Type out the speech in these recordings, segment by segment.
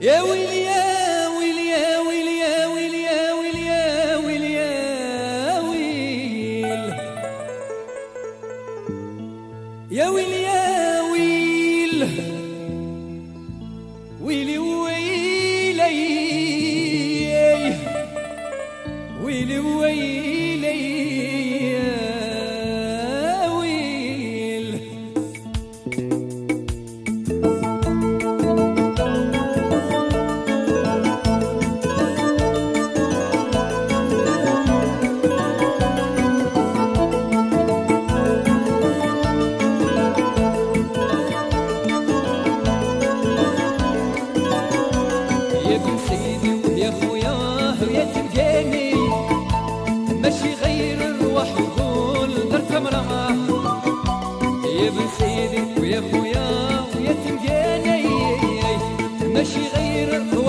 يا ويلي يا ويلي يا ويلي يا ويلي يا ويلي يا ويلي يا ويل يا ويلي يا ويل ويلي ويلي. ويلي ويلي.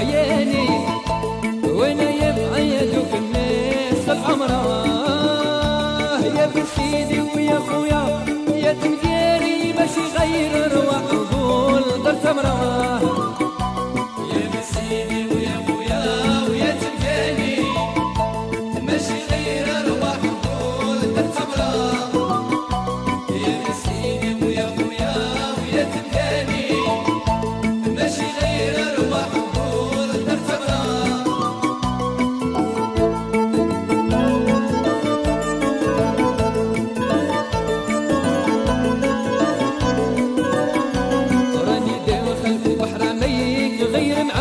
مشفى وعياني وأنا يم دوك الناس العمر يا بن سيدي ويا خويا يا تلقاني ماشي غير ارواح وقول درت مراه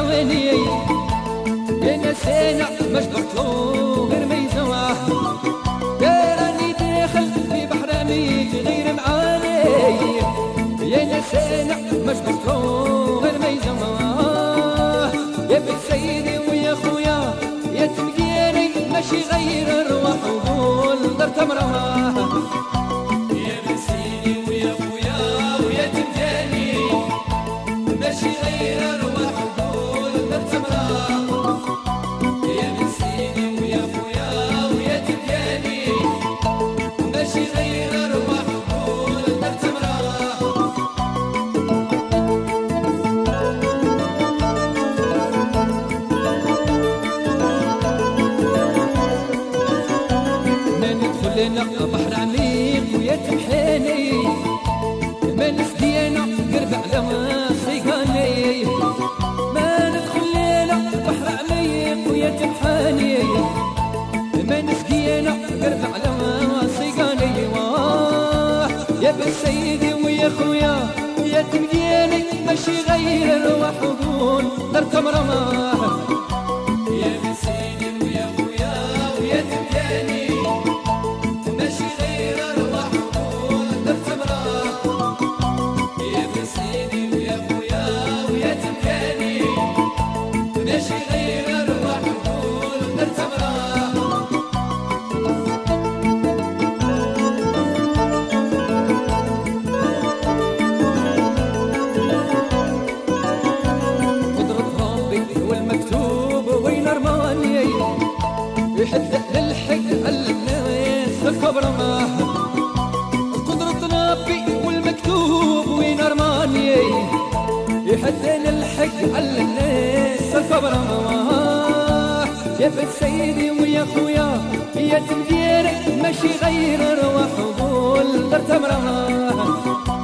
معواني أنا سانع مش بطلو غير يا راني داخل في بحر عميق غير معاني يا سانع مش بطلو غير ما يزوع يا بن سيدي ويا خويا يا تلقيني ماشي غير الروح وقول درت مراه أنا بحر عميق ويا تمحاني ما نفدينا قرب على صيقاني ما ندخل أنا بحر عميق ويا تمحاني ما نفدينا قرب على واه يا بن ويا خويا يا تلقيني ماشي غير درت يحد للحق على الناس الكبر ما قدرة ربي والمكتوب وين رماني الحق على الناس الكبرى يا فت سيدي ويا خويا يا تمدير ماشي غير روح وقول مرة